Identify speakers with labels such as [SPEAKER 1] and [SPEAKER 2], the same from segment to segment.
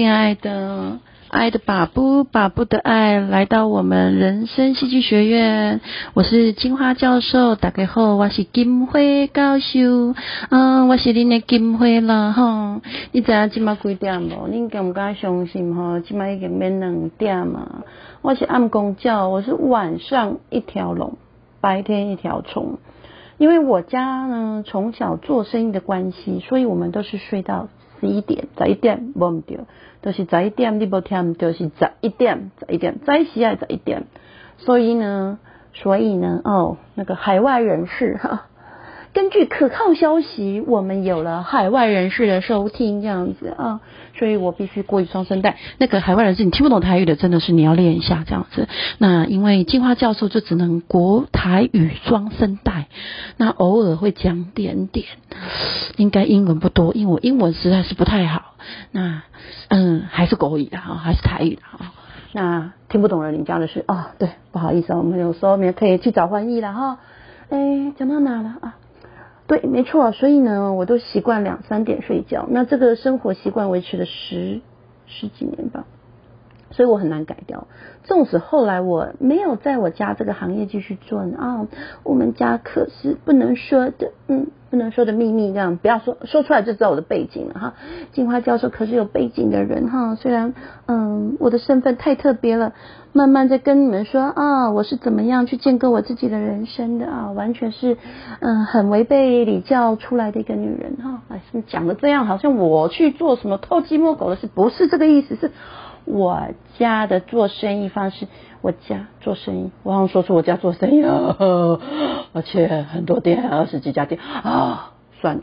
[SPEAKER 1] 亲爱的。爱的把布，把布的爱来到我们人生戏剧学院。我是金花教授，大家好，我是金花教授。嗯，我是恁的金花啦，吼。你知影今麦几点无？恁敢唔敢相信吼？今麦已经免两点嘛。我是暗公教，我是晚上一条龙，白天一条虫。因为我家呢，从小做生意的关系，所以我们都是睡到。十一点，十一点，无唔对，都是十一点，你无听，就是十一点，十一点，再时爱十一点，所以呢，所以呢，哦，那个海外人士哈。根据可靠消息，我们有了海外人士的收听，这样子啊，所以我必须过于双声带。那个海外人士，你听不懂台语的，真的是你要练一下这样子。那因为金花教授就只能国台语双声带，那偶尔会讲点点，应该英文不多，因为我英文实在是不太好。那嗯，还是国语的哈，还是台语的哈。那听不懂了，你讲的是哦，对，不好意思，我们有时候也可以去找翻译了哈。哎，讲到哪了啊？对，没错，所以呢，我都习惯两三点睡觉。那这个生活习惯维持了十十几年吧，所以我很难改掉。纵使后来我没有在我家这个行业继续做呢啊，我们家可是不能说的，嗯。不能说的秘密，这样不要说说出来就知道我的背景了哈。金花教授可是有背景的人哈，虽然嗯我的身份太特别了，慢慢在跟你们说啊，我是怎么样去建构我自己的人生的啊，完全是嗯很违背礼教出来的一个女人哈。哎，是讲的这样，好像我去做什么偷鸡摸狗的事，不是这个意思，是我家的做生意方式。我家做生意，我好像说出我家做生意啊，而且很多店，二十几家店啊，算了，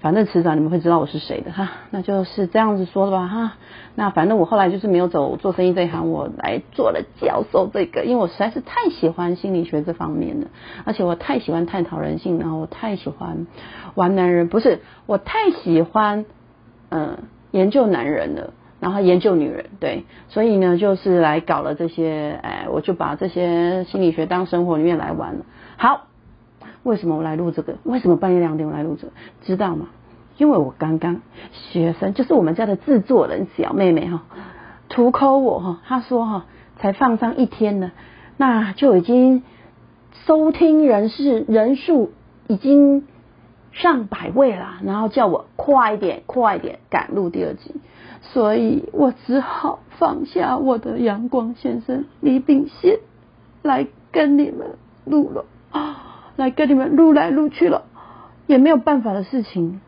[SPEAKER 1] 反正迟早你们会知道我是谁的哈，那就是这样子说的吧哈。那反正我后来就是没有走做生意这一行，我来做了教授这个，因为我实在是太喜欢心理学这方面的，而且我太喜欢探讨人性，然后我太喜欢玩男人，不是我太喜欢嗯研究男人了。然后研究女人，对，所以呢，就是来搞了这些，哎，我就把这些心理学当生活里面来玩了。好，为什么我来录这个？为什么半夜两点我来录这个？知道吗？因为我刚刚学生就是我们家的制作人小妹妹哈，图抠我哈，她说哈，才放上一天呢，那就已经收听人士人数已经上百位了，然后叫我快一点快一点赶录第二集。所以我只好放下我的阳光先生李炳宪，来跟你们录了啊，来跟你们录来录去了，也没有办法的事情。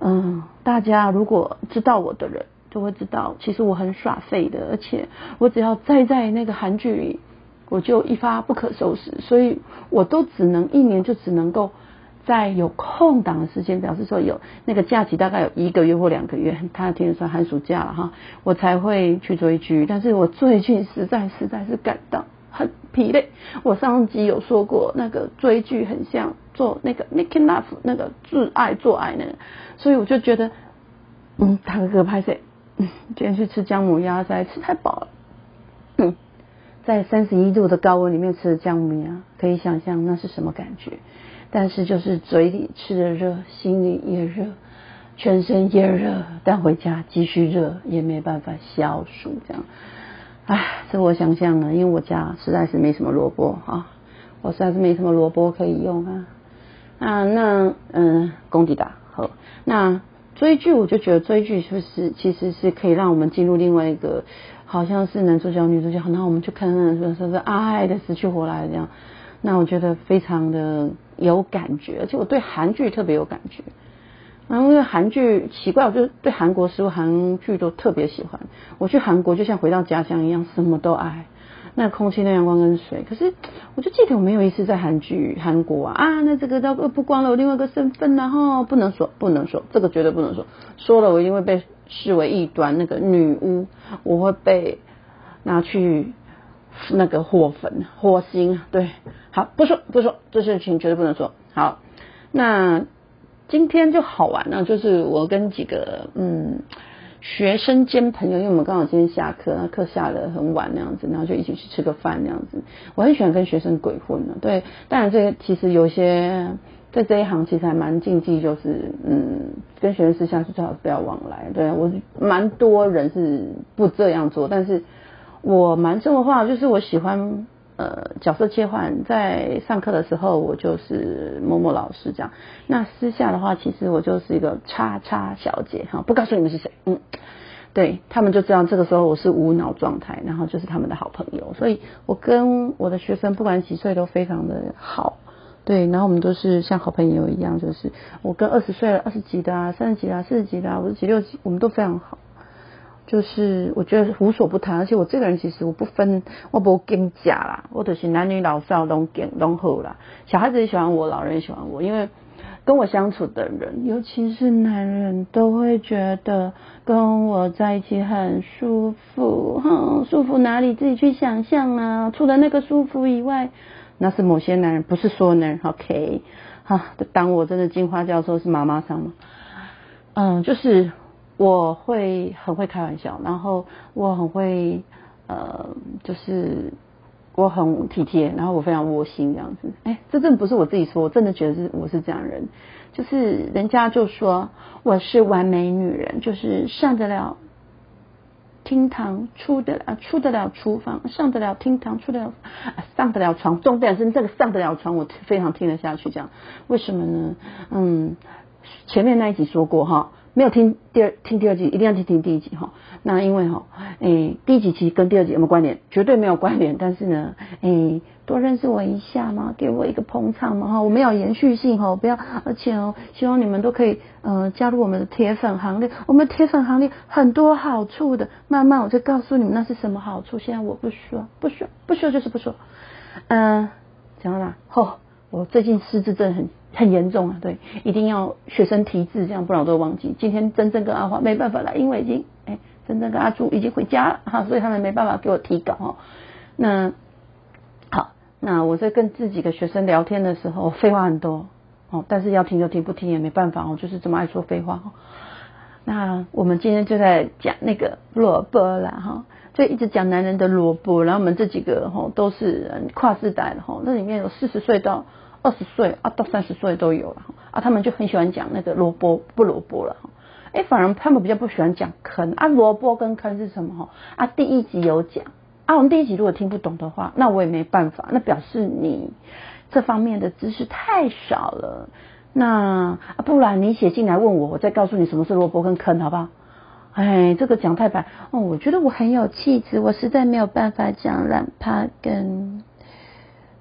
[SPEAKER 1] 嗯，大家如果知道我的人，就会知道，其实我很耍废的，而且我只要再在那个韩剧里，我就一发不可收拾，所以我都只能一年就只能够。在有空档的时间，表示说有那个假期，大概有一个月或两个月，他听算寒暑假了哈，我才会去追剧。但是我最近实在实在是感到很疲累。我上集有说过，那个追剧很像做那个 making love 那个自爱做爱那个，所以我就觉得，嗯，打个嗝拍谁？嗯，今天去吃姜母鸭，实在吃太饱了。嗯，在三十一度的高温里面吃姜母鸭，可以想象那是什么感觉。但是就是嘴里吃的热，心里也热，全身也热，但回家继续热，也没办法消暑这样。唉，这我想象呢，因为我家实在是没什么萝卜啊，我实在是没什么萝卜可以用啊。啊，那嗯，功底大好。那追剧，我就觉得追剧就是其实是可以让我们进入另外一个，好像是男主角女主角，那我们就看看说说是爱的死去活来这样。那我觉得非常的有感觉，而且我对韩剧特别有感觉。然后因为韩剧奇怪，我就对韩国食物、韩剧都特别喜欢。我去韩国就像回到家乡一样，什么都爱。那空气、那阳光跟水，可是我就记得我没有一次在韩剧、韩国啊啊，那这个叫不光了我另外一个身份然后不能说，不能说，这个绝对不能说，说了我一定会被视为异端。那个女巫，我会被拿去。那个火焚火星，对，好，不说不说，这事情绝对不能说。好，那今天就好玩了，就是我跟几个嗯学生兼朋友，因为我们刚好今天下课，课下的很晚那样子，然后就一起去吃个饭那样子。我很喜欢跟学生鬼混的，对，当然这个其实有些在这一行其实还蛮禁忌，就是嗯，跟学生私下是最好是不要往来。对我蛮多人是不这样做，但是我蛮这么话，就是我喜欢呃角色切换，在上课的时候我就是某某老师这样，那私下的话其实我就是一个叉叉小姐哈，不告诉你们是谁，嗯，对他们就知道，这个时候我是无脑状态，然后就是他们的好朋友，所以我跟我的学生不管几岁都非常的好。对，然后我们都是像好朋友一样，就是我跟二十岁了、二十几的啊、三十几的啊、四十几的啊、五十几、六十几，我们都非常好。就是我觉得无所不谈，而且我这个人其实我不分，我不跟假啦，我就是男女老少都跟都好啦。小孩子也喜欢我，老人也喜欢我，因为跟我相处的人，尤其是男人，都会觉得跟我在一起很舒服。哼，舒服哪里？自己去想象啊。除了那个舒服以外。那是某些男人，不是说男人。OK，哈，当我真的金花教授是妈妈桑吗？嗯，就是我会很会开玩笑，然后我很会呃，就是我很体贴，然后我非常窝心这样子。哎，这真的不是我自己说，我真的觉得是我是这样人，就是人家就说我是完美女人，就是上得了。厅堂出得了，出得了厨房，上得了厅堂，出得了，上得了床。重点是这个上得了床，我非常听得下去。这样为什么呢？嗯，前面那一集说过哈。没有听第二听第二集，一定要去听第一集哈。那因为哈，诶，第一集其实跟第二集有没有关联？绝对没有关联。但是呢，诶，多认识我一下嘛，给我一个捧场嘛哈。我们要延续性哈，不要，而且哦，希望你们都可以呃加入我们的铁粉行列。我们铁粉行列很多好处的，慢慢我就告诉你们那是什么好处。现在我不说，不说，不说就是不说。嗯，讲到哪？吼。我最近失智症很很严重啊，对，一定要学生提字，这样不然我都忘记。今天真正跟阿华没办法来，因为已经哎，真正跟阿朱已经回家了哈，所以他们没办法给我提稿哈。那好，那我在跟自己的学生聊天的时候，废话很多哦，但是要听就听，不听也没办法哦，就是这么爱说废话。那我们今天就在讲那个萝卜了哈。就一直讲男人的萝卜，然后我们这几个吼都是跨世代的吼，那里面有四十岁到二十岁啊，到三十岁都有了啊，他们就很喜欢讲那个萝卜不萝卜了哈，哎，反而他们比较不喜欢讲坑啊，萝卜跟坑是什么哈啊？第一集有讲啊，我们第一集如果听不懂的话，那我也没办法，那表示你这方面的知识太少了，那不然你写进来问我，我再告诉你什么是萝卜跟坑，好不好？哎，这个讲太白哦，我觉得我很有气质，我实在没有办法讲懒趴跟，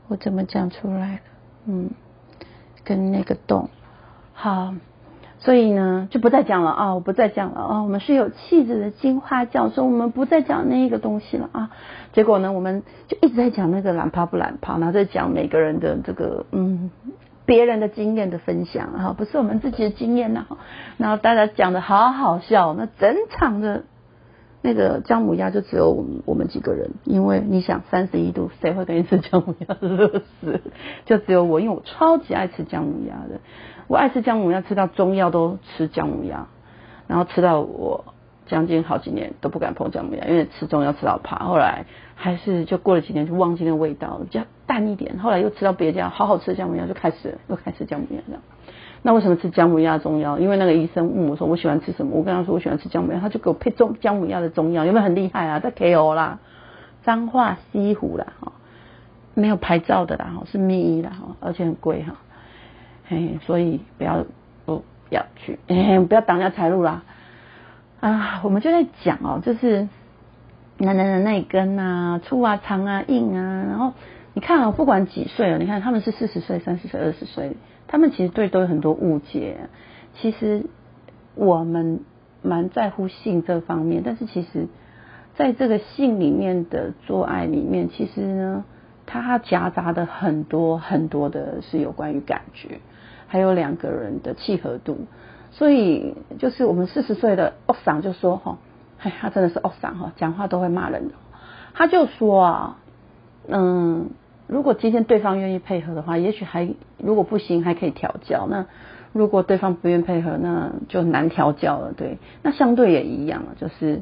[SPEAKER 1] 我怎么讲出来了？嗯，跟那个洞，好，所以呢就不再讲了啊，我不再讲了啊，我们是有气质的金花教授，我们不再讲那个东西了啊。结果呢，我们就一直在讲那个懒趴不懒趴，然后在讲每个人的这个嗯。别人的经验的分享哈，不是我们自己的经验呐。然后大家讲的好好笑，那整场的那个姜母鸭就只有我们我们几个人，因为你想三十一度，谁会跟你吃姜母鸭？热死！就只有我，因为我超级爱吃姜母鸭的，我爱吃姜母鸭，吃到中药都吃姜母鸭，然后吃到我。将近好几年都不敢碰姜母鸭，因为吃中药吃到怕。后来还是就过了几年就忘记那味道，比较淡一点。后来又吃到别家好好吃的姜母鸭，就开始又开始姜母鸭这样。那为什么吃姜母鸭中药？因为那个医生问我说我喜欢吃什么，我跟他说我喜欢吃姜母鸭，他就给我配中姜母鸭的中药，有没有很厉害啊？在 KO 啦，彰化西湖啦，哈，没有牌照的啦，哈，是秘医啦，哈，而且很贵哈，嘿，所以不要不要去，哎，不要挡人家财路啦。啊，我们就在讲哦，就是男人的那一根啊，粗啊、长啊、硬啊，然后你看哦，不管几岁了，你看他们是四十岁、三十岁、二十岁，他们其实对都有很多误解。其实我们蛮在乎性这方面，但是其实在这个性里面的做爱里面，其实呢，它夹杂的很多很多的是有关于感觉，还有两个人的契合度。所以就是我们四十岁的奥桑就说哈，哎，他真的是奥桑哈，讲话都会骂人的。他就说啊，嗯，如果今天对方愿意配合的话，也许还如果不行还可以调教。那如果对方不愿配合，那就难调教了。对，那相对也一样，就是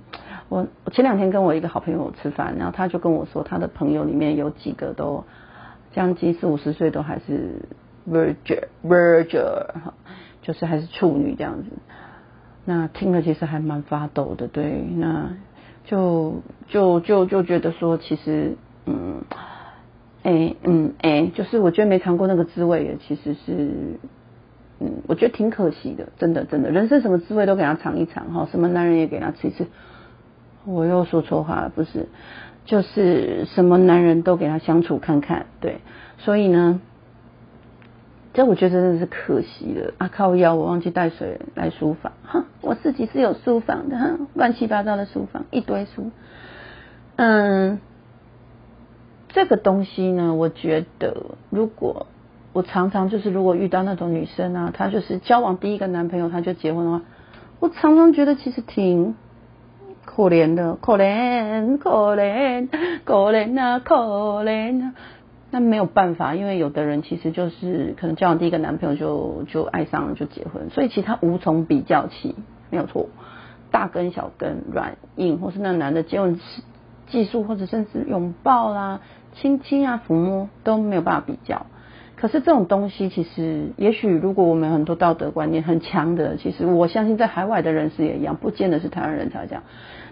[SPEAKER 1] 我前两天跟我一个好朋友吃饭，然后他就跟我说，他的朋友里面有几个都将近四五十岁都还是 virgin virgin 哈，就是还是处女这样子。那听了其实还蛮发抖的，对，那就就就就觉得说，其实嗯，哎嗯哎，就是我觉得没尝过那个滋味，其实是嗯，我觉得挺可惜的，真的真的，人生什么滋味都给他尝一尝哈，什么男人也给他吃一吃。我又说错话了，不是，就是什么男人都给他相处看看，对，所以呢。这我觉得真的是可惜了啊！靠腰，我忘记带水来书房。哼，我自己是有书房的，哼，乱七八糟的书房，一堆书。嗯，这个东西呢，我觉得如果我常常就是如果遇到那种女生啊，她就是交往第一个男朋友她就结婚的话，我常常觉得其实挺可怜的，可怜可怜可怜啊，可怜啊。那没有办法，因为有的人其实就是可能交往第一个男朋友就就爱上了就结婚，所以其他无从比较起，没有错。大根小根软硬，或是那男的接吻技术，或者甚至拥抱啦、亲亲啊、抚摸都没有办法比较。可是这种东西，其实也许如果我们很多道德观念很强的，其实我相信在海外的人士也一样，不见得是台湾人才这样。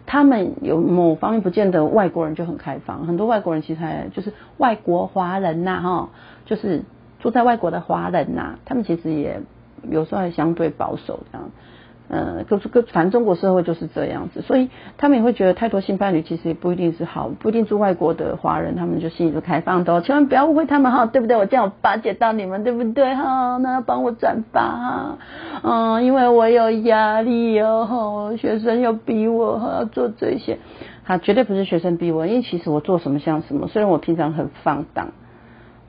[SPEAKER 1] 他们有某方面不见得外国人就很开放，很多外国人其实还就是外国华人呐，哈，就是住在外国的华人呐，他们其实也有时候还相对保守这样。呃，就是个反正中国社会就是这样子，所以他们也会觉得太多性伴侣其实也不一定是好，不一定住外国的华人，他们就心里就开放的，千万不要误会他们哈，对不对？我这样巴结到你们，对不对哈？那要帮我转发哈，嗯，因为我有压力哦，学生又逼我要做这些，他绝对不是学生逼我，因为其实我做什么像什么，虽然我平常很放荡，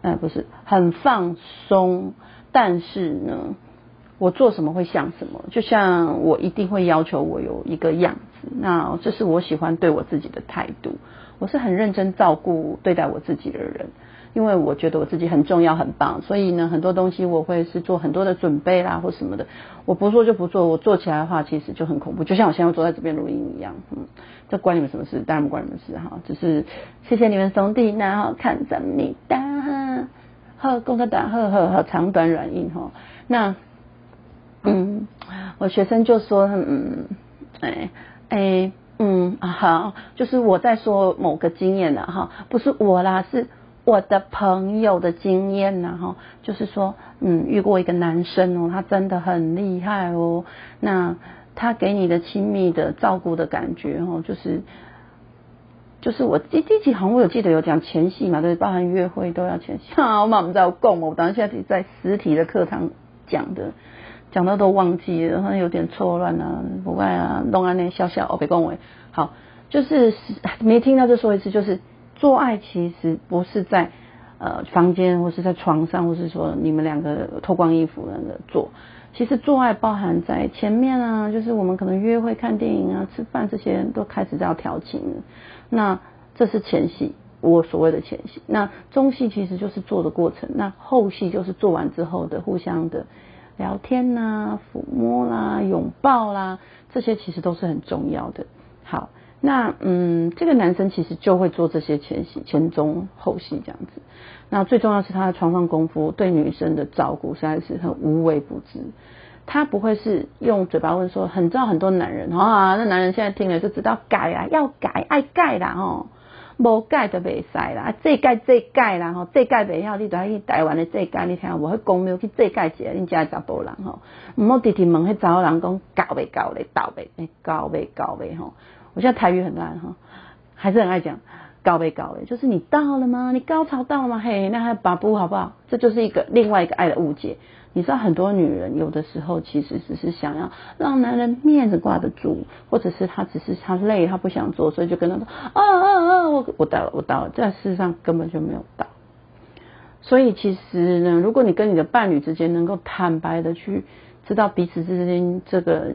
[SPEAKER 1] 哎，不是很放松，但是呢。我做什么会像什么，就像我一定会要求我有一个样子，那这是我喜欢对我自己的态度。我是很认真照顾对待我自己的人，因为我觉得我自己很重要很棒，所以呢，很多东西我会是做很多的准备啦或什么的。我不做就不做，我做起来的话其实就很恐怖，就像我现在坐在这边录音一样，嗯，这关你们什么事？当然不关你们事哈，只是谢谢你们兄弟，然后看着你的，好，功课打呵呵呵，长短软硬哈，那。嗯，我学生就说，嗯，哎哎，嗯，好，就是我在说某个经验了哈，不是我啦，是我的朋友的经验呐哈，就是说，嗯，遇过一个男生哦，他真的很厉害哦，那他给你的亲密的照顾的感觉哦，就是，就是我第第几行我有记得有讲前戏嘛，对，包含约会都要前戏，哈，我们在供我当时现在在实体的课堂讲的。讲到都忘记了，好有点错乱啊，不怪啊，弄安那笑笑哦，别恭维。好，就是没听到，再说一次，就是做爱其实不是在呃房间或是在床上，或是说你们两个脱光衣服那个做，其实做爱包含在前面啊，就是我们可能约会、看电影啊、吃饭这些都开始要调情。那这是前戏，我所谓的前戏。那中戏其实就是做的过程，那后戏就是做完之后的互相的。聊天呐，抚摸啦，拥抱啦，这些其实都是很重要的。好，那嗯，这个男生其实就会做这些前戏、前中后戏这样子。那最重要是他的床上功夫，对女生的照顾实在是很无微不至。他不会是用嘴巴问说，很知道很多男人啊，那男人现在听了就知道改啊，要改，爱改啦哦。无改就袂使啦，这改这改啦吼，这改袂晓，你就去台湾的这改，你听无？去公庙去这改一下，恁家查甫人吼，毋好直直问迄查甫人讲搞袂搞咧，搞袂，搞袂搞袂吼。我现在台语很烂哈，还是很爱讲搞袂搞咧，就是你到了吗？你高潮到了吗？嘿，那还把不好不好？这就是一个另外一个爱的误解。你知道很多女人有的时候其实只是想要让男人面子挂得住，或者是她只是她累，她不想做，所以就跟他说啊啊啊，我我到了我到了，在事实上根本就没有到。所以其实呢，如果你跟你的伴侣之间能够坦白的去知道彼此之间这个。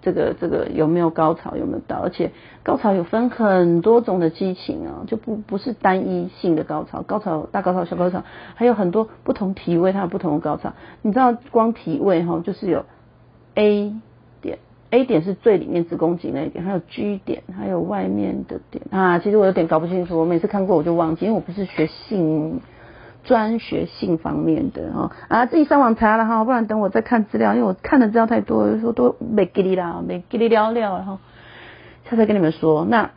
[SPEAKER 1] 这个这个有没有高潮有没有到？而且高潮有分很多种的激情啊，就不不是单一性的高潮，高潮大高潮小高潮，还有很多不同体位它有不同的高潮。你知道光体位哈，就是有 A 点，A 点是最里面子宫颈那一点，还有 G 点，还有外面的点啊。其实我有点搞不清楚，我每次看过我就忘记，因为我不是学性专学性方面的哈啊，自己上网查了哈，不然等我再看资料，因为我看的资料太多，有时候都没给你啦，没给你聊聊，然后下次跟你们说。那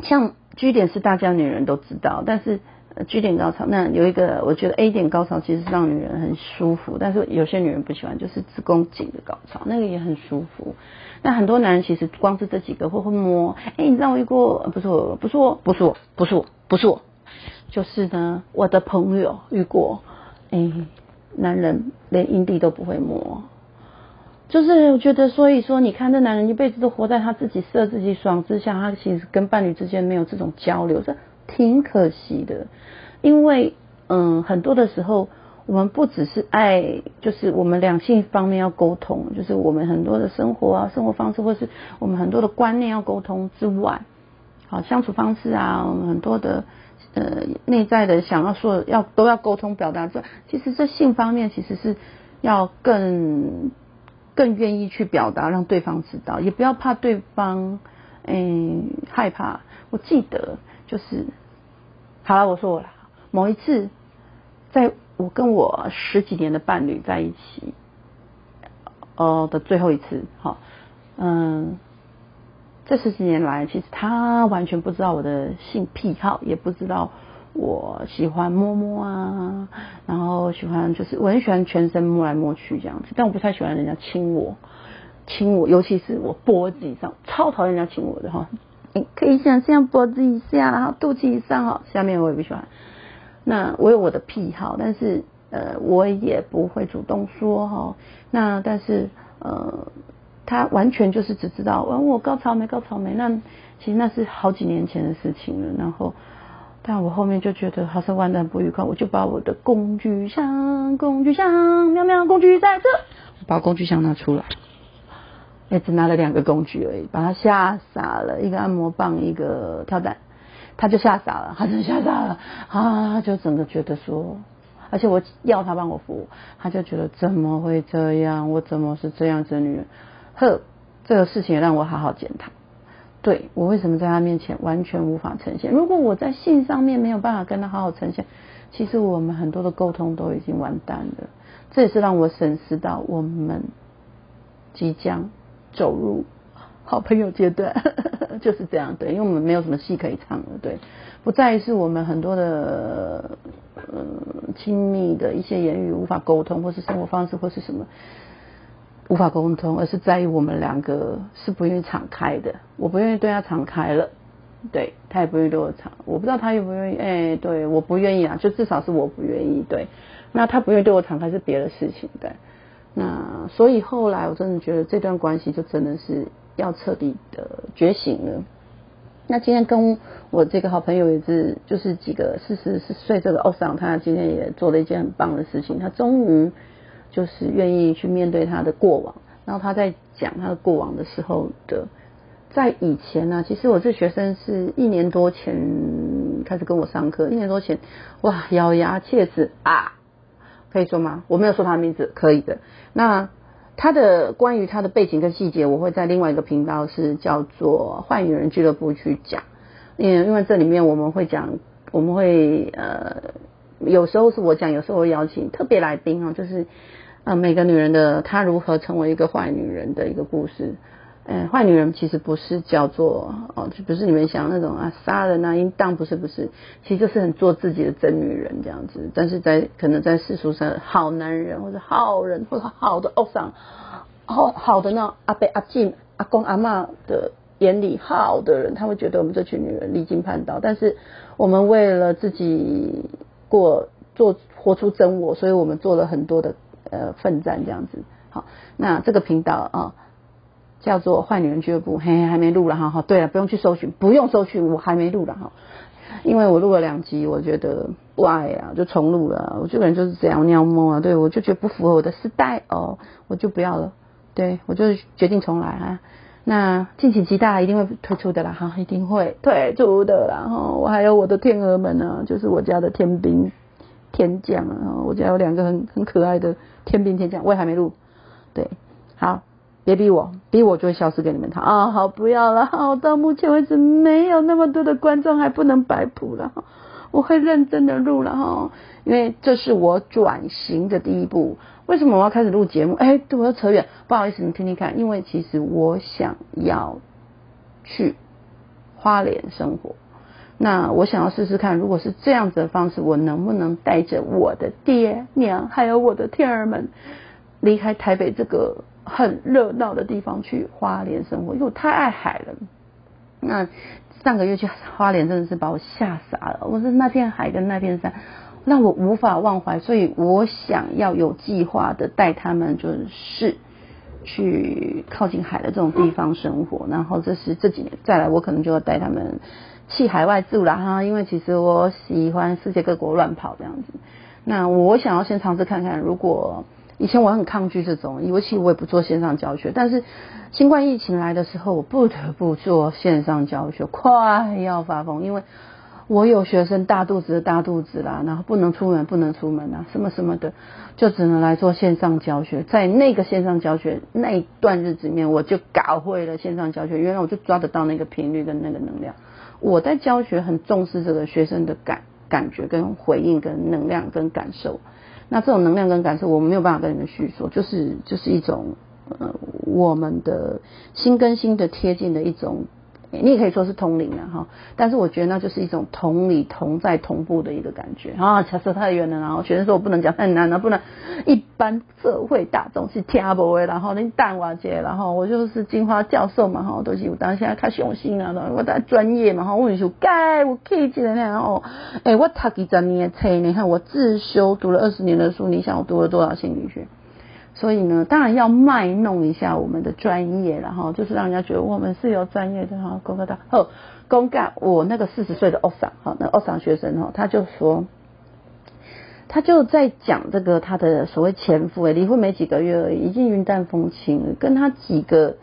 [SPEAKER 1] 像 G 点是大家女人都知道，但是 G 点高潮那有一个，我觉得 A 点高潮其实是让女人很舒服，但是有些女人不喜欢，就是子宫颈的高潮，那个也很舒服。那很多男人其实光是这几个会会摸，哎，你知道我遇过，不是我，不是我，不是我，不是我，不是我，就是呢，我的朋友遇过，哎，男人连阴蒂都不会摸。就是我觉得，所以说，你看，这男人一辈子都活在他自己色自己爽之下，他其实跟伴侣之间没有这种交流，这挺可惜的。因为，嗯，很多的时候，我们不只是爱，就是我们两性方面要沟通，就是我们很多的生活啊、生活方式，或是我们很多的观念要沟通之外，好相处方式啊，我们很多的呃内在的想要说要都要沟通表达。这其实这性方面其实是要更。更愿意去表达，让对方知道，也不要怕对方，嗯，害怕。我记得就是，好了，我说我了。某一次，在我跟我十几年的伴侣在一起，哦的最后一次，哈，嗯，这十几年来，其实他完全不知道我的性癖好，也不知道。我喜欢摸摸啊，然后喜欢就是我很喜欢全身摸来摸去这样子，但我不太喜欢人家亲我，亲我，尤其是我脖子以上，超讨厌人家亲我的哈。你可以想象脖子以下，然后肚脐以上哈，下面我也不喜欢。那我有我的癖好，但是呃，我也不会主动说哈。那但是呃，他完全就是只知道问我高潮没高潮没，那其实那是好几年前的事情了，然后。但我后面就觉得好像玩的不愉快，我就把我的工具箱，工具箱，喵喵，工具在这，把工具箱拿出来，也只拿了两个工具而已，把他吓傻了，一个按摩棒，一个跳蛋，他就吓傻了，他真吓傻了，啊，就整个觉得说，而且我要他帮我服务，他就觉得怎么会这样，我怎么是这样子的女人，呵，这个事情让我好好检讨。对我为什么在他面前完全无法呈现？如果我在性上面没有办法跟他好好呈现，其实我们很多的沟通都已经完蛋了。这也是让我审视到我们即将走入好朋友阶段，就是这样。对，因为我们没有什么戏可以唱了。对，不再是我们很多的呃亲密的一些言语无法沟通，或是生活方式，或是什么。无法沟通，而是在于我们两个是不愿意敞开的。我不愿意对他敞开了，对他也不愿意对我敞。我不知道他愿不愿意，哎，对，我不愿意啊，就至少是我不愿意。对，那他不愿意对我敞开是别的事情。对，那所以后来我真的觉得这段关系就真的是要彻底的觉醒了。那今天跟我这个好朋友也是，就是几个四十四岁这个奥桑，他今天也做了一件很棒的事情，他终于。就是愿意去面对他的过往，然后他在讲他的过往的时候的，在以前呢，其实我这学生是一年多前开始跟我上课，一年多前，哇，咬牙切齿啊，可以说吗？我没有说他的名字，可以的。那他的关于他的背景跟细节，我会在另外一个频道是叫做坏女人俱乐部去讲，因因为这里面我们会讲，我们会呃，有时候是我讲，有时候会邀请特别来宾啊，就是。啊，每个女人的她如何成为一个坏女人的一个故事。嗯，坏女人其实不是叫做哦，就不是你们想那种啊杀人啊淫荡，不是不是，其实就是很做自己的真女人这样子。但是在可能在世俗上，好男人或者好人或者好的欧桑，好好的那阿伯阿进阿公阿妈的眼里好的人，他会觉得我们这群女人离经叛道。但是我们为了自己过做活出真我，所以我们做了很多的。呃，奋战这样子，好，那这个频道啊，叫做坏女人俱乐部，嘿，嘿还没录了哈，好，对了，不用去搜寻，不用搜寻，我还没录了哈，因为我录了两集，我觉得不爱啊，就重录了，我这个人就是这样尿摸啊，对我就觉得不符合我的时代哦，我就不要了，对我就是决定重来啊，那敬请期待，一定会推出的啦，哈，一定会推出的啦，哈，我还有我的天鹅们呢，就是我家的天兵。天将啊，我家有两个很很可爱的。天兵天将，我也还没录，对，好，别逼我，逼我就会消失给你们看啊！好，不要了，好，到目前为止没有那么多的观众，还不能摆谱了，我会认真的录了哈，因为这是我转型的第一步。为什么我要开始录节目？哎，对我要扯远，不好意思，你听听看。因为其实我想要去花莲生活，那我想要试试看，如果是这样子的方式，我能不能带着我的爹娘还有我的天儿们离开台北这个很热闹的地方去花莲生活？因为我太爱海了。那上个月去花莲真的是把我吓傻了，我说那片海跟那片山。让我无法忘怀，所以我想要有计划的带他们，就是去靠近海的这种地方生活。然后这是这几年再来，我可能就要带他们去海外住了哈。因为其实我喜欢世界各国乱跑这样子。那我想要先尝试看看，如果以前我很抗拒这种，尤其我也不做线上教学。但是新冠疫情来的时候，我不得不做线上教学，快要发疯，因为。我有学生大肚子的大肚子啦，然后不能出门，不能出门啊，什么什么的，就只能来做线上教学。在那个线上教学那一段日子里面，我就搞会了线上教学。原来我就抓得到那个频率跟那个能量。我在教学很重视这个学生的感感觉跟回应跟能量跟感受。那这种能量跟感受，我没有办法跟你们叙说，就是就是一种呃我们的心跟心的贴近的一种。你也可以说是通灵了哈，但是我觉得那就是一种同理同在同步的一个感觉。啊，扯扯太远了，然后学生说我不能讲太难了，不能一般社会大众是听不会，然后你淡瓦姐，然后我就是金花教授嘛哈，都是我当现在较雄心啊，我在专业嘛哈，我跟你说，该我可以记得那哦，哎，我读几十年的册，你看我自修读了二十年的书，你想我读了多少心理学？所以呢，当然要卖弄一下我们的专业了哈，就是让人家觉得我们是有专业的哈。公告大哦，公告我那个四十岁的奥桑哈，那奥桑学生哈，他就说，他就在讲这个他的所谓前夫哎，离婚没几个月而已，已经云淡风轻了，跟他几个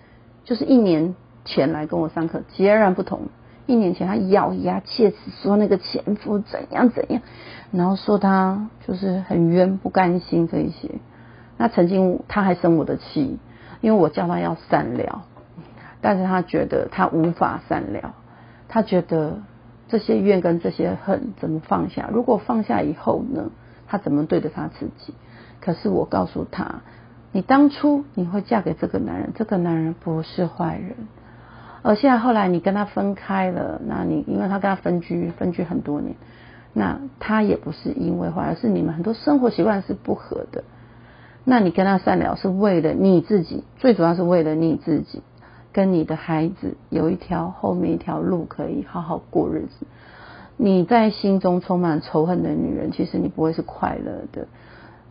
[SPEAKER 1] 就是一年前来跟我上课截然不同。一年前他咬牙切齿说那个前夫怎样怎样，然后说他就是很冤不甘心这一些。那曾经他还生我的气，因为我叫他要善了，但是他觉得他无法善了，他觉得这些怨跟这些恨怎么放下？如果放下以后呢，他怎么对着他自己？可是我告诉他，你当初你会嫁给这个男人，这个男人不是坏人，而现在后来你跟他分开了，那你因为他跟他分居，分居很多年，那他也不是因为坏，而是你们很多生活习惯是不合的。那你跟他善了是为了你自己，最主要是为了你自己，跟你的孩子有一条后面一条路可以好好过日子。你在心中充满仇恨的女人，其实你不会是快乐的。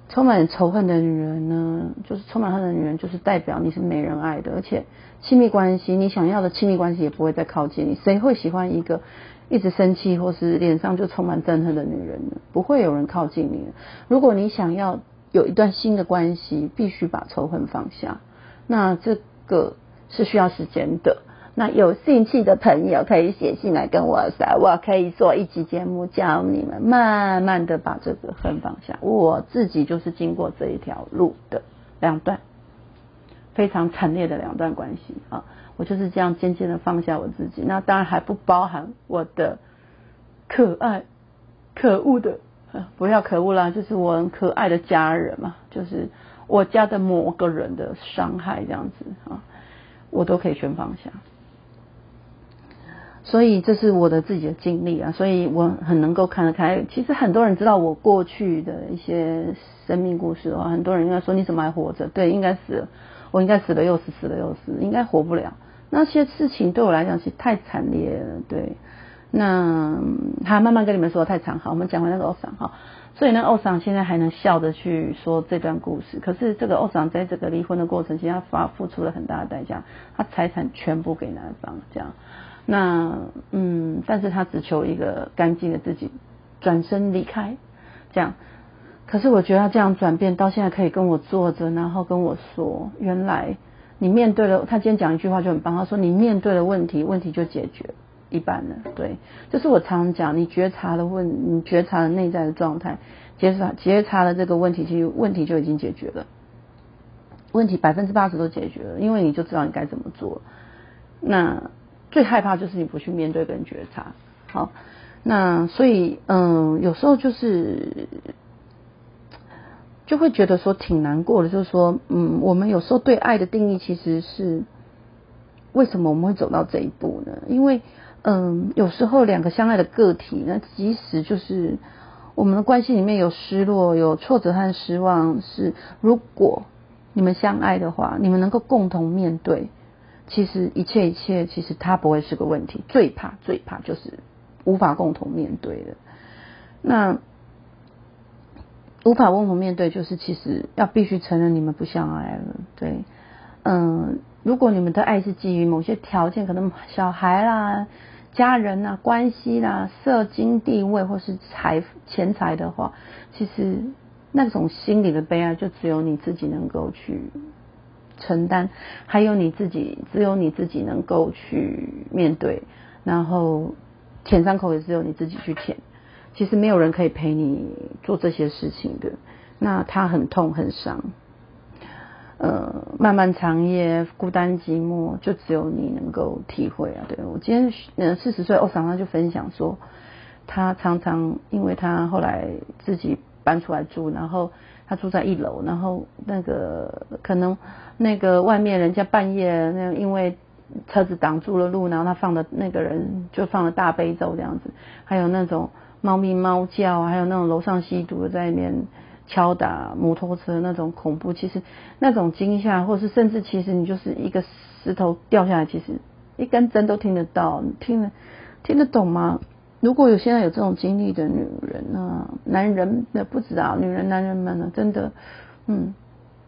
[SPEAKER 1] 充满仇恨的女人呢，就是充满恨的女人，就是代表你是没人爱的，而且亲密关系，你想要的亲密关系也不会再靠近你。谁会喜欢一个一直生气或是脸上就充满憎恨的女人呢？不会有人靠近你。如果你想要。有一段新的关系，必须把仇恨放下。那这个是需要时间的。那有兴趣的朋友可以写信来跟我说，我可以做一期节目教你们慢慢的把这个恨放下。我自己就是经过这一条路的两段非常惨烈的两段关系啊，我就是这样渐渐的放下我自己。那当然还不包含我的可爱、可恶的。不要可恶啦，就是我很可爱的家人嘛，就是我家的某个人的伤害这样子啊，我都可以全放下。所以这是我的自己的经历啊，所以我很能够看得开。其实很多人知道我过去的一些生命故事的话，很多人应该说你怎么还活着？对，应该死了，我应该死了又死，死了又死，应该活不了。那些事情对我来讲是太惨烈了，对。那他慢慢跟你们说太长，好，我们讲回那个欧桑哈，所以呢，欧桑现在还能笑着去说这段故事。可是这个欧桑在这个离婚的过程，其实他发付出了很大的代价，他财产全部给男方，这样。那嗯，但是他只求一个干净的自己，转身离开，这样。可是我觉得他这样转变到现在可以跟我坐着，然后跟我说，原来你面对了，他今天讲一句话就很棒，他说你面对了问题，问题就解决。一般的，对，就是我常常讲，你觉察了问，你觉察了内在的状态，觉察觉察了这个问题，其实问题就已经解决了，问题百分之八十都解决了，因为你就知道你该怎么做。那最害怕就是你不去面对跟觉察。好，那所以嗯，有时候就是就会觉得说挺难过的，就是说嗯，我们有时候对爱的定义其实是为什么我们会走到这一步呢？因为嗯，有时候两个相爱的个体，那即使就是我们的关系里面有失落、有挫折和失望，是如果你们相爱的话，你们能够共同面对。其实一切一切，其实它不会是个问题。最怕最怕就是无法共同面对的。那无法共同面对，就是其实要必须承认你们不相爱了。对，嗯，如果你们的爱是基于某些条件，可能小孩啦、家人呐、关系啦、社经地位或是财钱财的话，其实那种心理的悲哀，就只有你自己能够去。承担，还有你自己，只有你自己能够去面对，然后舔伤口也只有你自己去舔。其实没有人可以陪你做这些事情的，那他很痛很伤，呃，漫漫长夜，孤单寂寞，就只有你能够体会啊。对我今天呃四十岁，我常常就分享说，他常常因为他后来自己搬出来住，然后。他住在一楼，然后那个可能那个外面人家半夜那因为车子挡住了路，然后他放的那个人就放了大悲咒这样子，还有那种猫咪猫叫，还有那种楼上吸毒的在那边敲打摩托车那种恐怖，其实那种惊吓，或是甚至其实你就是一个石头掉下来，其实一根针都听得到，听得听得懂吗？如果有现在有这种经历的女人啊，男人那不止啊，女人、男人们呢，真的，嗯，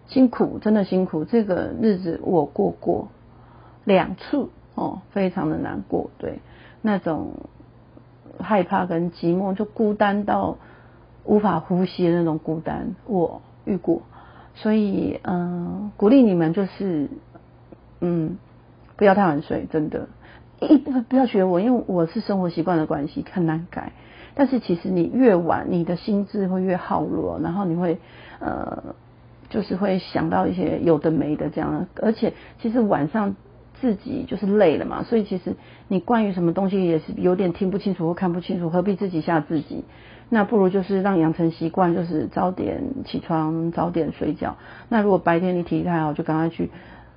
[SPEAKER 1] 辛苦，真的辛苦。这个日子我过过两次哦，非常的难过。对，那种害怕跟寂寞，就孤单到无法呼吸的那种孤单，我遇过。所以，嗯，鼓励你们就是，嗯，不要太晚睡，真的。一不不要学我，因为我是生活习惯的关系，很难改。但是其实你越晚，你的心智会越耗弱，然后你会呃，就是会想到一些有的没的这样。而且其实晚上自己就是累了嘛，所以其实你关于什么东西也是有点听不清楚或看不清楚，何必自己吓自己？那不如就是让养成习惯，就是早点起床，早点睡觉。那如果白天你体力太好，就赶快去。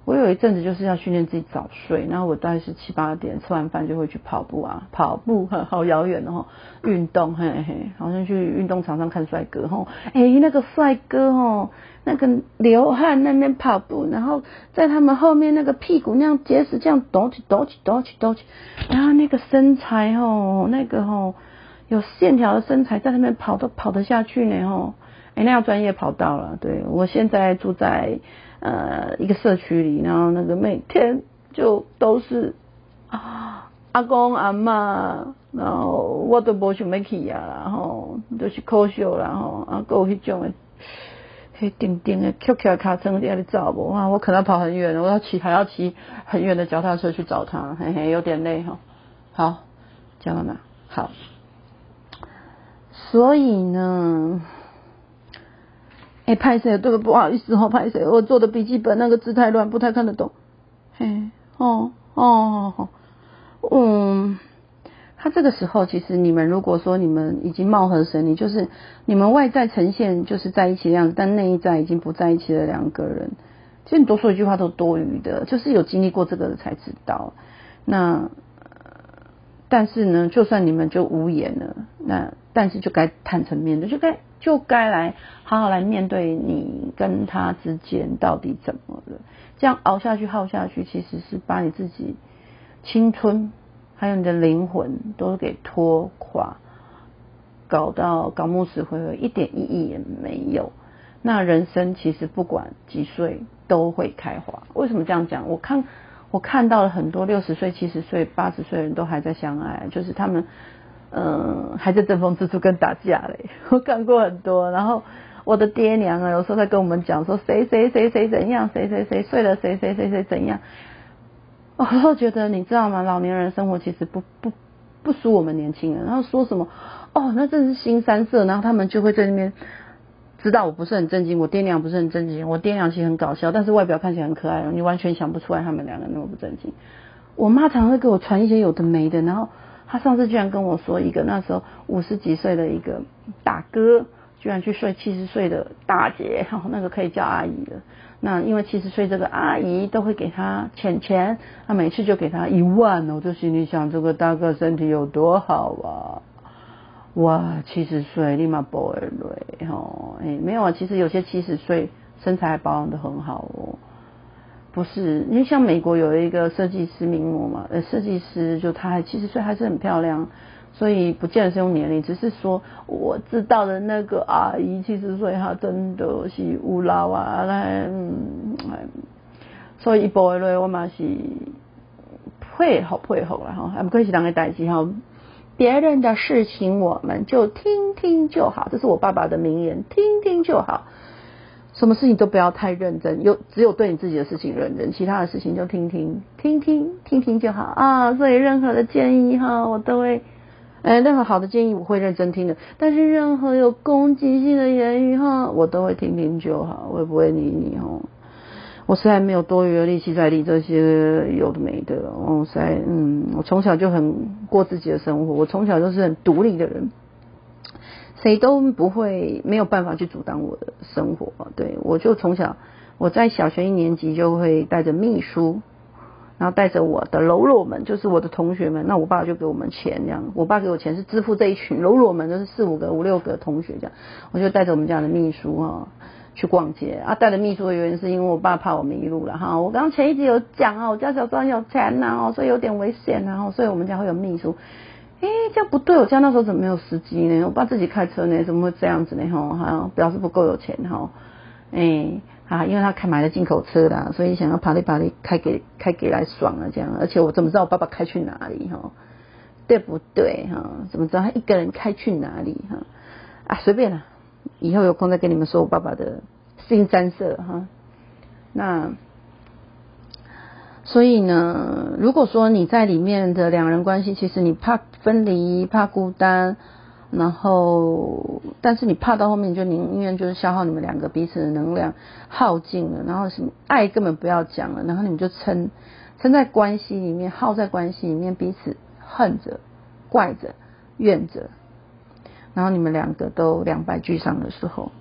[SPEAKER 1] 我有一阵子就是要训练自己早睡，然后我大概是七八点吃完饭就会去跑步啊，跑步 好遥远哦，运动嘿嘿，好像去运动场上看帅哥吼，哎那个帅哥哦，那个流汗那边跑步，然后在他们后面那个屁股那样结实这样抖起抖起抖起抖起，然后那个身材哦，那个哦有线条的身材在那边跑都跑得下去呢吼，哎那要专业跑道了，对我现在住在。呃，一个社区里，然后那个每天就都是啊阿公阿妈，然后我都无想要去啊，然后都是可笑，然后啊，有迄种的，迄叮叮的，Q Q 卡车在那找我，哇，我可能跑很远，我要骑还要骑很远的脚踏车去找他，嘿嘿，有点累哈。好，讲到哪？好，所以呢。哎，拍谁？对不？不好意思哦，拍谁？我做的笔记本那个字太乱，不太看得懂。嘿，哦，哦，哦，嗯，他这个时候，其实你们如果说你们已经貌合神离，就是你们外在呈现就是在一起的样子，但内在已经不在一起的两个人，其实你多说一句话都多余的，就是有经历过这个才知道。那，但是呢，就算你们就无言了，那但是就该坦诚面对，就该。就该来好好来面对你跟他之间到底怎么了？这样熬下去、耗下去，其实是把你自己青春还有你的灵魂都给拖垮，搞到搞木死灰灰，一点意义也没有。那人生其实不管几岁都会开花。为什么这样讲？我看我看到了很多六十岁、七十岁、八十岁的人都还在相爱，就是他们。嗯，还在争风吃醋跟打架嘞，我看过很多。然后我的爹娘啊，有时候在跟我们讲说谁谁谁谁怎样，谁谁谁睡了谁谁谁谁怎样。我都觉得你知道吗？老年人生活其实不不不输我们年轻人。然后说什么哦，那真是新三色。然后他们就会在那边知道我不是很正经，我爹娘不是很正经。我爹娘其实很搞笑，但是外表看起来很可爱，你完全想不出来他们两个那么不正经。我妈常常会给我传一些有的没的，然后。他上次居然跟我说，一个那时候五十几岁的一个大哥，居然去睡七十岁的大姐，那个可以叫阿姨了。那因为七十岁这个阿姨都会给他钱钱，他每次就给他一万，我就心里想，这个大哥身体有多好啊！哇，七十岁立马不会累哈，哎，没有啊，其实有些七十岁身材保养的很好哦。不是，因为像美国有一个设计师名模嘛，呃，设计师就她还七十岁还是很漂亮，所以不见得是用年龄，只是说我知道的那个阿姨七十岁，她真的是乌老啊，来，所以不会累，我嘛是配合配合了哈，不可以是人个代志哈，别人的事情我们就听听就好，这是我爸爸的名言，听听就好。什么事情都不要太认真，有只有对你自己的事情认真，其他的事情就听听听听听听就好啊。所以任何的建议哈，我都会，哎，任何好的建议我会认真听的。但是任何有攻击性的言语哈，我都会听听就好，我也不会理你哦。我实在没有多余的力气在理这些有的没的。我实在，嗯，我从小就很过自己的生活，我从小就是很独立的人。谁都不会没有办法去阻挡我的生活，对我就从小我在小学一年级就会带着秘书，然后带着我的喽啰们，就是我的同学们，那我爸就给我们钱这样，我爸给我钱是支付这一群喽啰们，就是四五个五六个同学这样，我就带着我们家的秘书哈去逛街啊，带着秘书的原因是因为我爸怕我迷路了哈，我刚刚前一集有讲啊，我家小庄有钱呐，所以有点危险啊，所以我们家会有秘书。哎，这样不对，我家那时候怎么没有司机呢？我爸自己开车呢，怎么会这样子呢？哈，好像表示不够有钱哈。哎，啊，因为他开买了进口车啦，所以想要爬里爬里开给开给来爽啊，这样。而且我怎么知道我爸爸开去哪里哈？对不对哈？怎么知道他一个人开去哪里哈？啊，随便了，以后有空再跟你们说我爸爸的新三色哈。那。所以呢，如果说你在里面的两人关系，其实你怕分离、怕孤单，然后，但是你怕到后面，就宁愿就是消耗你们两个彼此的能量，耗尽了，然后什么爱根本不要讲了，然后你们就撑撑在关系里面，耗在关系里面，彼此恨着、怪着、怨着，然后你们两个都两败俱伤的时候。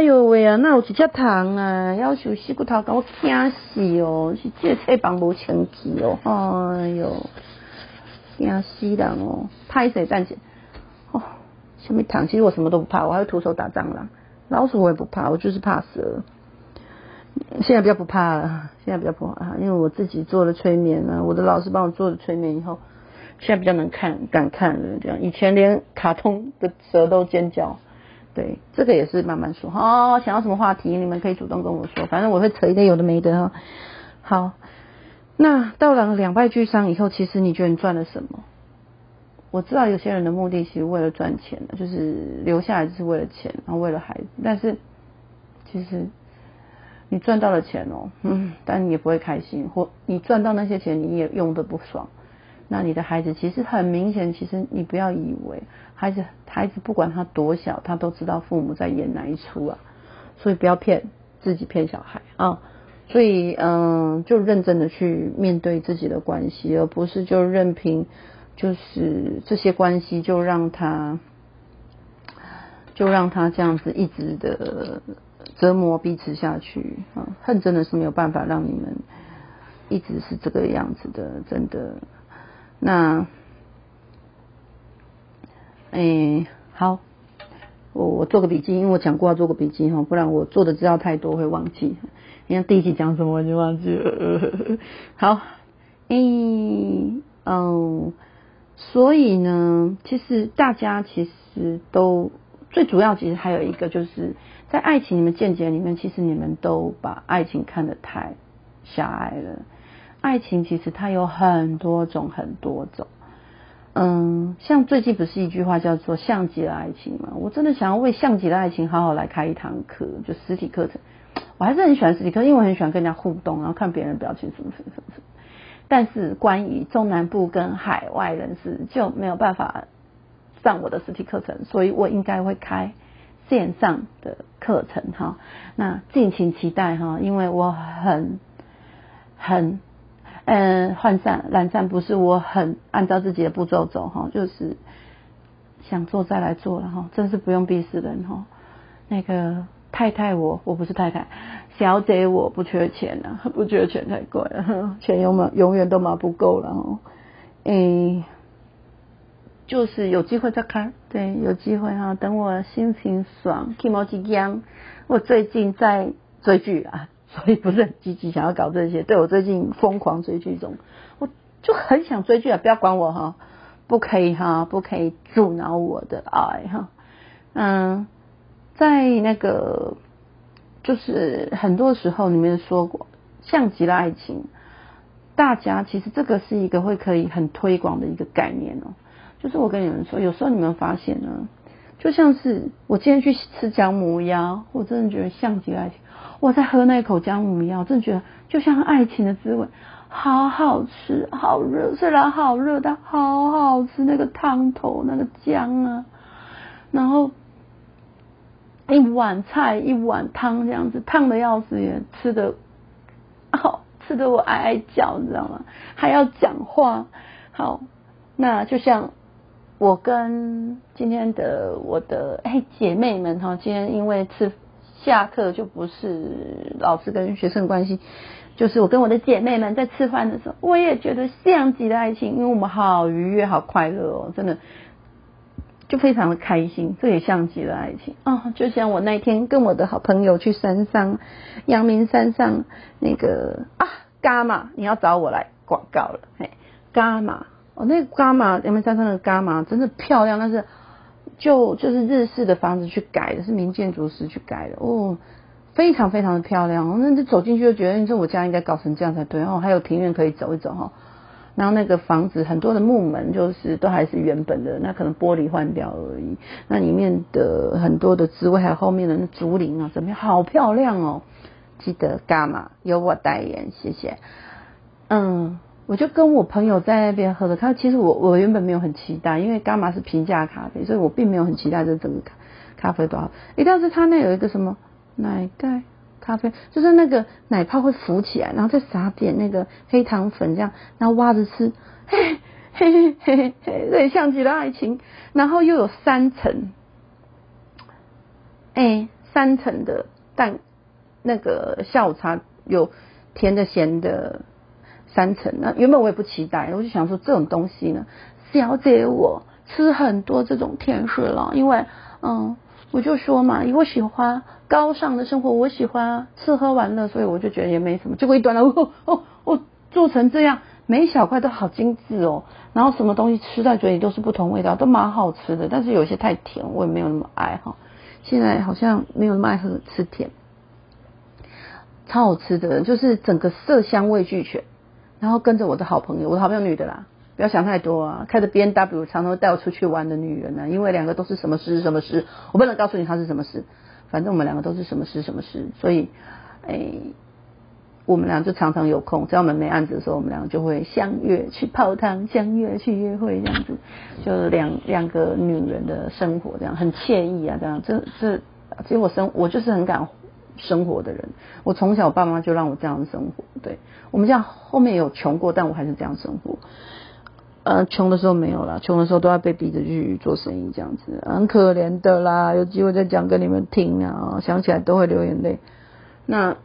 [SPEAKER 1] 哎呦喂啊，那有一只虫啊，要求死骨头，把我惊死哦！是这翅膀无清气哦，哎呦，惊死人哦！拍谁站起？哦，什么虫？其实我什么都不怕，我还会徒手打蟑螂，老鼠我也不怕，我就是怕蛇。现在比较不怕了，现在比较不怕，因为我自己做了催眠啊，我的老师帮我做了催眠以后，现在比较能看，敢看了这样。以前连卡通的蛇都尖叫。对，这个也是慢慢说。哦，想要什么话题，你们可以主动跟我说，反正我会扯一点有的没的哈。好，那到了两败俱伤以后，其实你觉得你赚了什么？我知道有些人的目的其实为了赚钱，就是留下来就是为了钱，然后为了孩子。但是其实你赚到了钱哦，嗯，但你也不会开心，或你赚到那些钱你也用的不爽。那你的孩子其实很明显，其实你不要以为孩子孩子不管他多小，他都知道父母在演哪一出啊，所以不要骗自己骗小孩啊，所以嗯，就认真的去面对自己的关系，而不是就任凭就是这些关系就让他就让他这样子一直的折磨彼此下去。啊，恨真的是没有办法让你们一直是这个样子的，真的。那，诶，好，我我做个笔记，因为我讲过要做个笔记哈，不然我做的资料太多会忘记。你看第一集讲什么我就忘记了。好，嗯，嗯，所以呢，其实大家其实都最主要，其实还有一个就是在爱情里面见解里面，其实你们都把爱情看得太狭隘了。爱情其实它有很多种，很多种。嗯，像最近不是一句话叫做“像极了爱情”嘛？我真的想要为“像极了爱情”好好来开一堂课，就实体课程。我还是很喜欢实体课，因为我很喜欢跟人家互动，然后看别人表情什么什么什么什么。但是关于中南部跟海外人士就没有办法上我的实体课程，所以我应该会开线上的课程哈。那敬请期待哈，因为我很很。嗯，涣散、懒散不是我很按照自己的步骤走哈，就是想做再来做了哈，真是不用逼死人哈。那个太太我我不是太太，小姐我不缺钱啊，不缺钱太贵了，钱永远永远都买不够了哈。诶，就是有机会再看，对，有机会哈，等我心情爽，起毛几样。我最近在追剧啊。所以不是很积极想要搞这些，对我最近疯狂追剧中，我就很想追剧啊！不要管我哈，不可以哈，不可以阻挠我的爱哈。嗯，在那个就是很多时候，你们说过像极了爱情，大家其实这个是一个会可以很推广的一个概念哦。就是我跟你们说，有时候你们发现呢，就像是我今天去吃姜母鸭，我真的觉得像极了爱情。我在喝那口姜母鸭，真的觉得就像爱情的滋味，好好吃，好热，虽然好热，但好好吃。那个汤头，那个姜啊，然后一碗菜，一碗汤这样子，烫的要死也吃的，好吃的我哀哀叫，你知道吗？还要讲话。好，那就像我跟今天的我的哎姐妹们哈，今天因为吃。下课就不是老师跟学生关系，就是我跟我的姐妹们在吃饭的时候，我也觉得像极了爱情，因为我们好愉悦、好快乐哦，真的就非常的开心，这也像极了爱情啊！就像我那天跟我的好朋友去山上，阳明山上那个啊伽马，你要找我来广告了，嘿，伽马哦，那伽马阳明山上的伽马真的漂亮，但是。就就是日式的房子去改的，是民建筑师去改的哦，非常非常的漂亮。那就走进去就觉得，你说我家应该搞成这样才对哦。还有庭院可以走一走哈。然后那个房子很多的木门就是都还是原本的，那可能玻璃换掉而已。那里面的很多的植物还有后面的那竹林啊，怎么样？好漂亮哦！记得干嘛？由我代言，谢谢。嗯。我就跟我朋友在那边喝的，他其实我我原本没有很期待，因为伽马是平价咖啡，所以我并没有很期待这整个咖咖啡多少。一定要是他那有一个什么奶盖咖啡，就是那个奶泡会浮起来，然后再撒点那个黑糖粉这样，然后挖着吃，嘿嘿嘿嘿嘿，这像极了爱情。然后又有三层，哎，三层的蛋，那个下午茶有甜的咸的。三层那原本我也不期待，我就想说这种东西呢，小姐我吃很多这种甜食了，因为嗯，我就说嘛，我喜欢高尚的生活，我喜欢吃喝玩乐，所以我就觉得也没什么。结果一端来，哦哦哦，做成这样，每一小块都好精致哦，然后什么东西吃在嘴里都是不同味道，都蛮好吃的，但是有些太甜，我也没有那么爱哈。现在好像没有那么爱喝吃甜，超好吃的，就是整个色香味俱全。然后跟着我的好朋友，我的好朋友女的啦，不要想太多啊。开着 B N W 常常带我出去玩的女人呢，因为两个都是什么事什么事，我不能告诉你她是什么事，反正我们两个都是什么事什么事，所以，哎，我们俩就常常有空，只要我们没案子的时候，我们两个就会相约去泡汤，相约去约会，这样子，就两两个女人的生活，这样很惬意啊，这样，这这，其实我生我就是很敢。生活的人，我从小爸妈就让我这样生活。对我们家后面有穷过，但我还是这样生活。呃，穷的时候没有啦，穷的时候都要被逼着去做生意，这样子很可怜的啦。有机会再讲给你们听啊，想起来都会流眼泪。那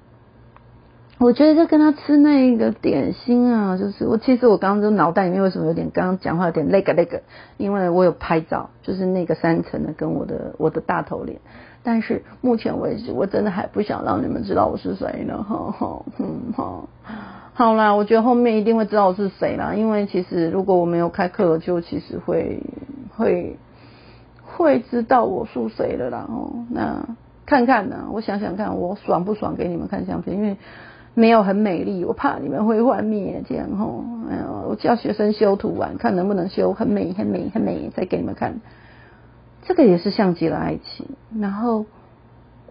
[SPEAKER 1] 我觉得在跟他吃那个点心啊，就是我其实我刚刚就脑袋里面为什么有点刚刚讲话有点那个那个，因为我有拍照，就是那个三层的跟我的我的大头脸。但是目前为止，我真的还不想让你们知道我是谁呢，哈哈，嗯，好，好啦，我觉得后面一定会知道我是谁啦，因为其实如果我没有开课，就其实会会会知道我是谁的啦，哦，那看看呢，我想想看，我爽不爽给你们看相片，因为没有很美丽，我怕你们会幻灭，这样吼，哎呀，我叫学生修图完，看能不能修很美、很美、很美，再给你们看。这个也是像极了爱情。然后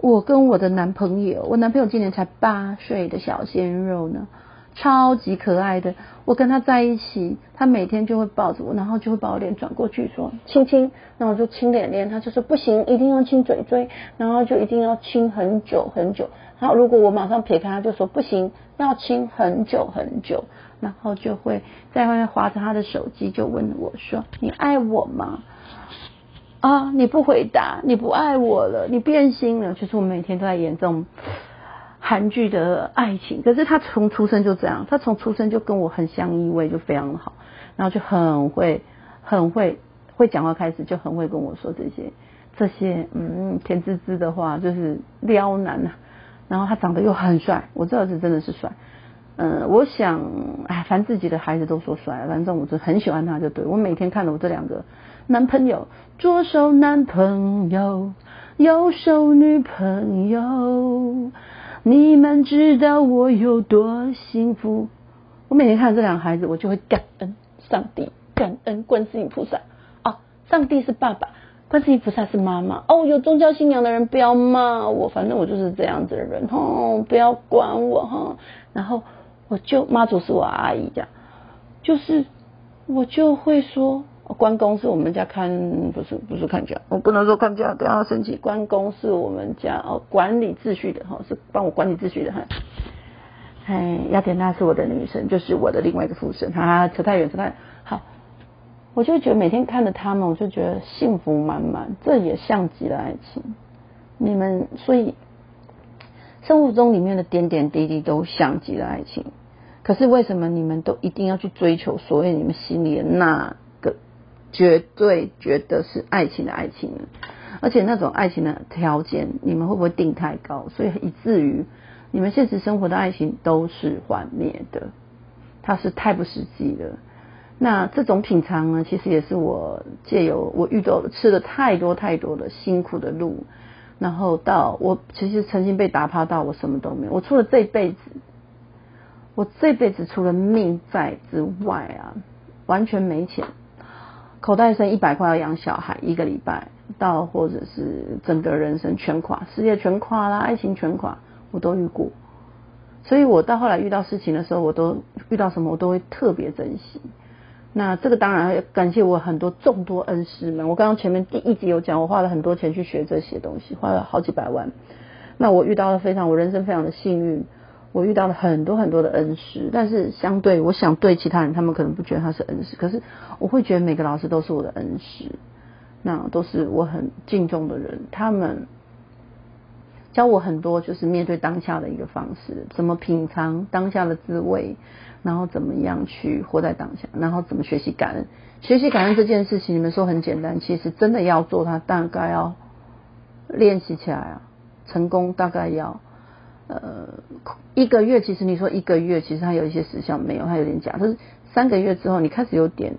[SPEAKER 1] 我跟我的男朋友，我男朋友今年才八岁的小鲜肉呢，超级可爱的。我跟他在一起，他每天就会抱着我，然后就会把我脸转过去说亲亲，然后我就亲脸脸，他就说不行，一定要亲嘴嘴，然后就一定要亲很久很久。然后如果我马上撇开，他就说不行，要亲很久很久。然后就会在外面划着他的手机，就问我说：“你爱我吗？”啊，你不回答，你不爱我了，你变心了。就是我每天都在演这种韩剧的爱情，可是他从出生就这样，他从出生就跟我很相依偎，就非常好，然后就很会很会会讲话，开始就很会跟我说这些这些嗯甜滋滋的话，就是撩男啊。然后他长得又很帅，我这儿子真的是帅。嗯，我想，哎，反正自己的孩子都说帅，反正我就很喜欢他，就对我每天看着我这两个男朋友，左手男朋友，右手女朋友，你们知道我有多幸福？我每天看着这两个孩子，我就会感恩上帝，感恩观世音菩萨啊！上帝是爸爸，观世音菩萨是妈妈。哦，有宗教信仰的人不要骂我，反正我就是这样子的人，哦，不要管我哈。然后。我就妈祖是我阿姨这样，就是我就会说关公是我们家看不是不是看家，我不能说看家，不要生气。关公是我们家哦管理秩序的哈，是帮我管理秩序的哈。哎，雅典娜是我的女神，就是我的另外一个副神。哈，扯太远，扯太远好。我就觉得每天看着他们，我就觉得幸福满满。这也像极了爱情。你们所以。生活中里面的点点滴滴都像极了爱情，可是为什么你们都一定要去追求所谓你们心里的那个绝对觉得是爱情的爱情？而且那种爱情的条件，你们会不会定太高？所以以至于你们现实生活的爱情都是幻灭的，它是太不实际了。那这种品尝呢，其实也是我借由我遇到吃了太多太多的辛苦的路。然后到我其实曾经被打趴到我什么都没有，我除了这辈子，我这辈子除了命在之外啊，完全没钱，口袋剩一百块要养小孩一个礼拜，到或者是整个人生全垮，事业全垮啦，爱情全垮，我都遇过，所以我到后来遇到事情的时候，我都遇到什么我都会特别珍惜。那这个当然要感谢我很多众多恩师们。我刚刚前面第一集有讲，我花了很多钱去学这些东西，花了好几百万。那我遇到了非常，我人生非常的幸运，我遇到了很多很多的恩师。但是相对，我想对其他人，他们可能不觉得他是恩师，可是我会觉得每个老师都是我的恩师，那都是我很敬重的人。他们教我很多，就是面对当下的一个方式，怎么品尝当下的滋味。然后怎么样去活在当下？然后怎么学习感恩？学习感恩这件事情，你们说很简单，其实真的要做，它大概要练习起来啊。成功大概要呃一个月。其实你说一个月，其实它有一些时效没有，它有点假。就是三个月之后，你开始有点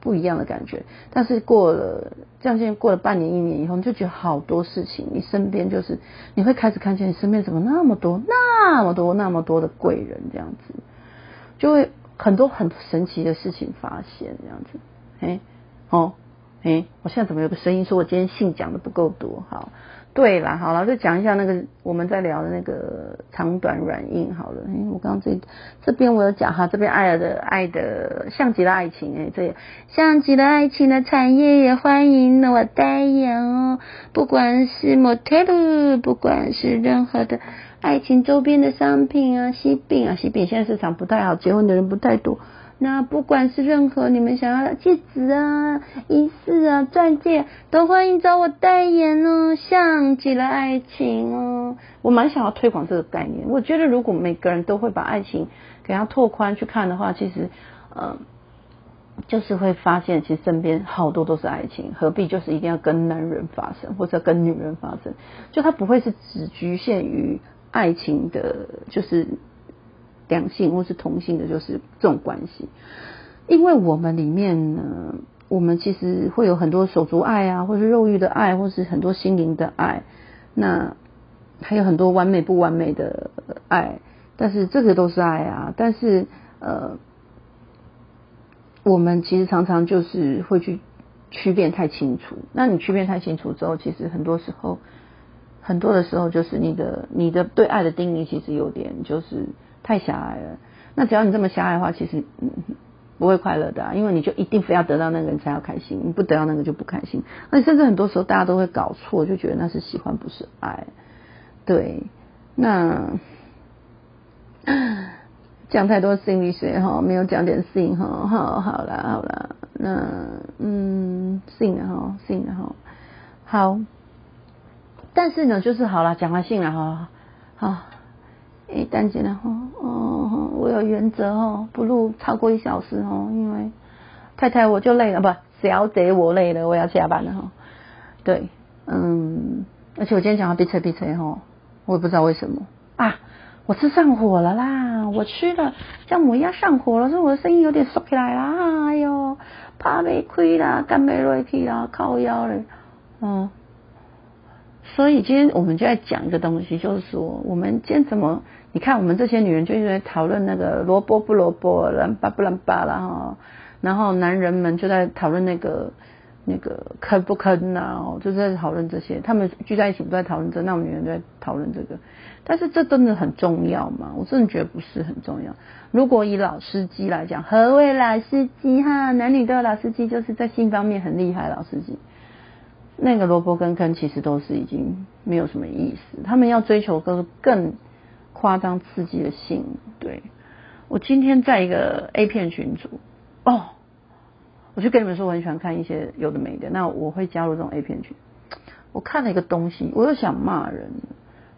[SPEAKER 1] 不一样的感觉。但是过了这样，现在过了半年、一年以后，你就觉得好多事情，你身边就是你会开始看见你身边怎么那么多、那么多、那么多的贵人这样子。就会很多很神奇的事情发现，这样子，哎，哦，哎，我现在怎么有个声音说我今天信讲的不够多？好，对了，好了，就讲一下那个我们在聊的那个长短软硬好了。哎，我刚刚这这边我有讲哈，这边爱的爱的像极了爱情，哎，这也像极了爱情的产业也欢迎我代言哦，不管是模特儿，不管是任何的。爱情周边的商品啊，喜饼啊，喜饼现在市场不太好，结婚的人不太多。那不管是任何你们想要的戒指啊、仪式啊、钻戒，都欢迎找我代言哦。像极了爱情哦，我蛮想要推广这个概念。我觉得如果每个人都会把爱情给它拓宽去看的话，其实呃，就是会发现其实身边好多都是爱情，何必就是一定要跟男人发生或者跟女人发生？就它不会是只局限于。爱情的，就是两性或是同性的，就是这种关系。因为我们里面呢，我们其实会有很多手足爱啊，或是肉欲的爱，或是很多心灵的爱。那还有很多完美不完美的爱，但是这个都是爱啊。但是呃，我们其实常常就是会去区别太清楚。那你区别太清楚之后，其实很多时候。很多的时候，就是你的你的对爱的定义其实有点就是太狭隘了。那只要你这么狭隘的话，其实不会快乐的，因为你就一定非要得到那个人才要开心，你不得到那个就不开心。而且甚至很多时候大家都会搞错，就觉得那是喜欢不是爱。对，那讲太多心理学哈，没有讲点性哈，好，好了，好了，那嗯，性哈，性哈，好，但是呢，就是好了，讲完性了哈，好，诶，单姐呢哈，哦，我有原则哦，不录超过一小时哦，因为太太我就累了，不，小姐我累了，我要下班了哈，对，嗯，而且我今天讲话闭嘴闭嘴哈，我也不知道为什么啊。我是上火了啦！我吃了像母鸭上火了，所以我的声音有点缩起来啦。哎呦，怕没亏啦，干没瑞气啦，靠腰嘞。嗯，所以今天我们就在讲一个东西，就是说我们今天怎么？你看我们这些女人就在讨论那个萝卜不萝卜，乱巴不乱巴了哈。然后男人们就在讨论那个那个坑不坑呐，就在讨论这些。他们聚在一起都在讨论这，那我们女人在讨论这个。但是这真的很重要吗？我真的觉得不是很重要。如果以老司机来讲，何为老司机哈？男女都有老司机，就是在性方面很厉害老司机。那个萝卜跟坑其实都是已经没有什么意思。他们要追求更更夸张刺激的性。对我今天在一个 A 片群组哦，我就跟你们说我很喜欢看一些有的没的，那我会加入这种 A 片群。我看了一个东西，我又想骂人。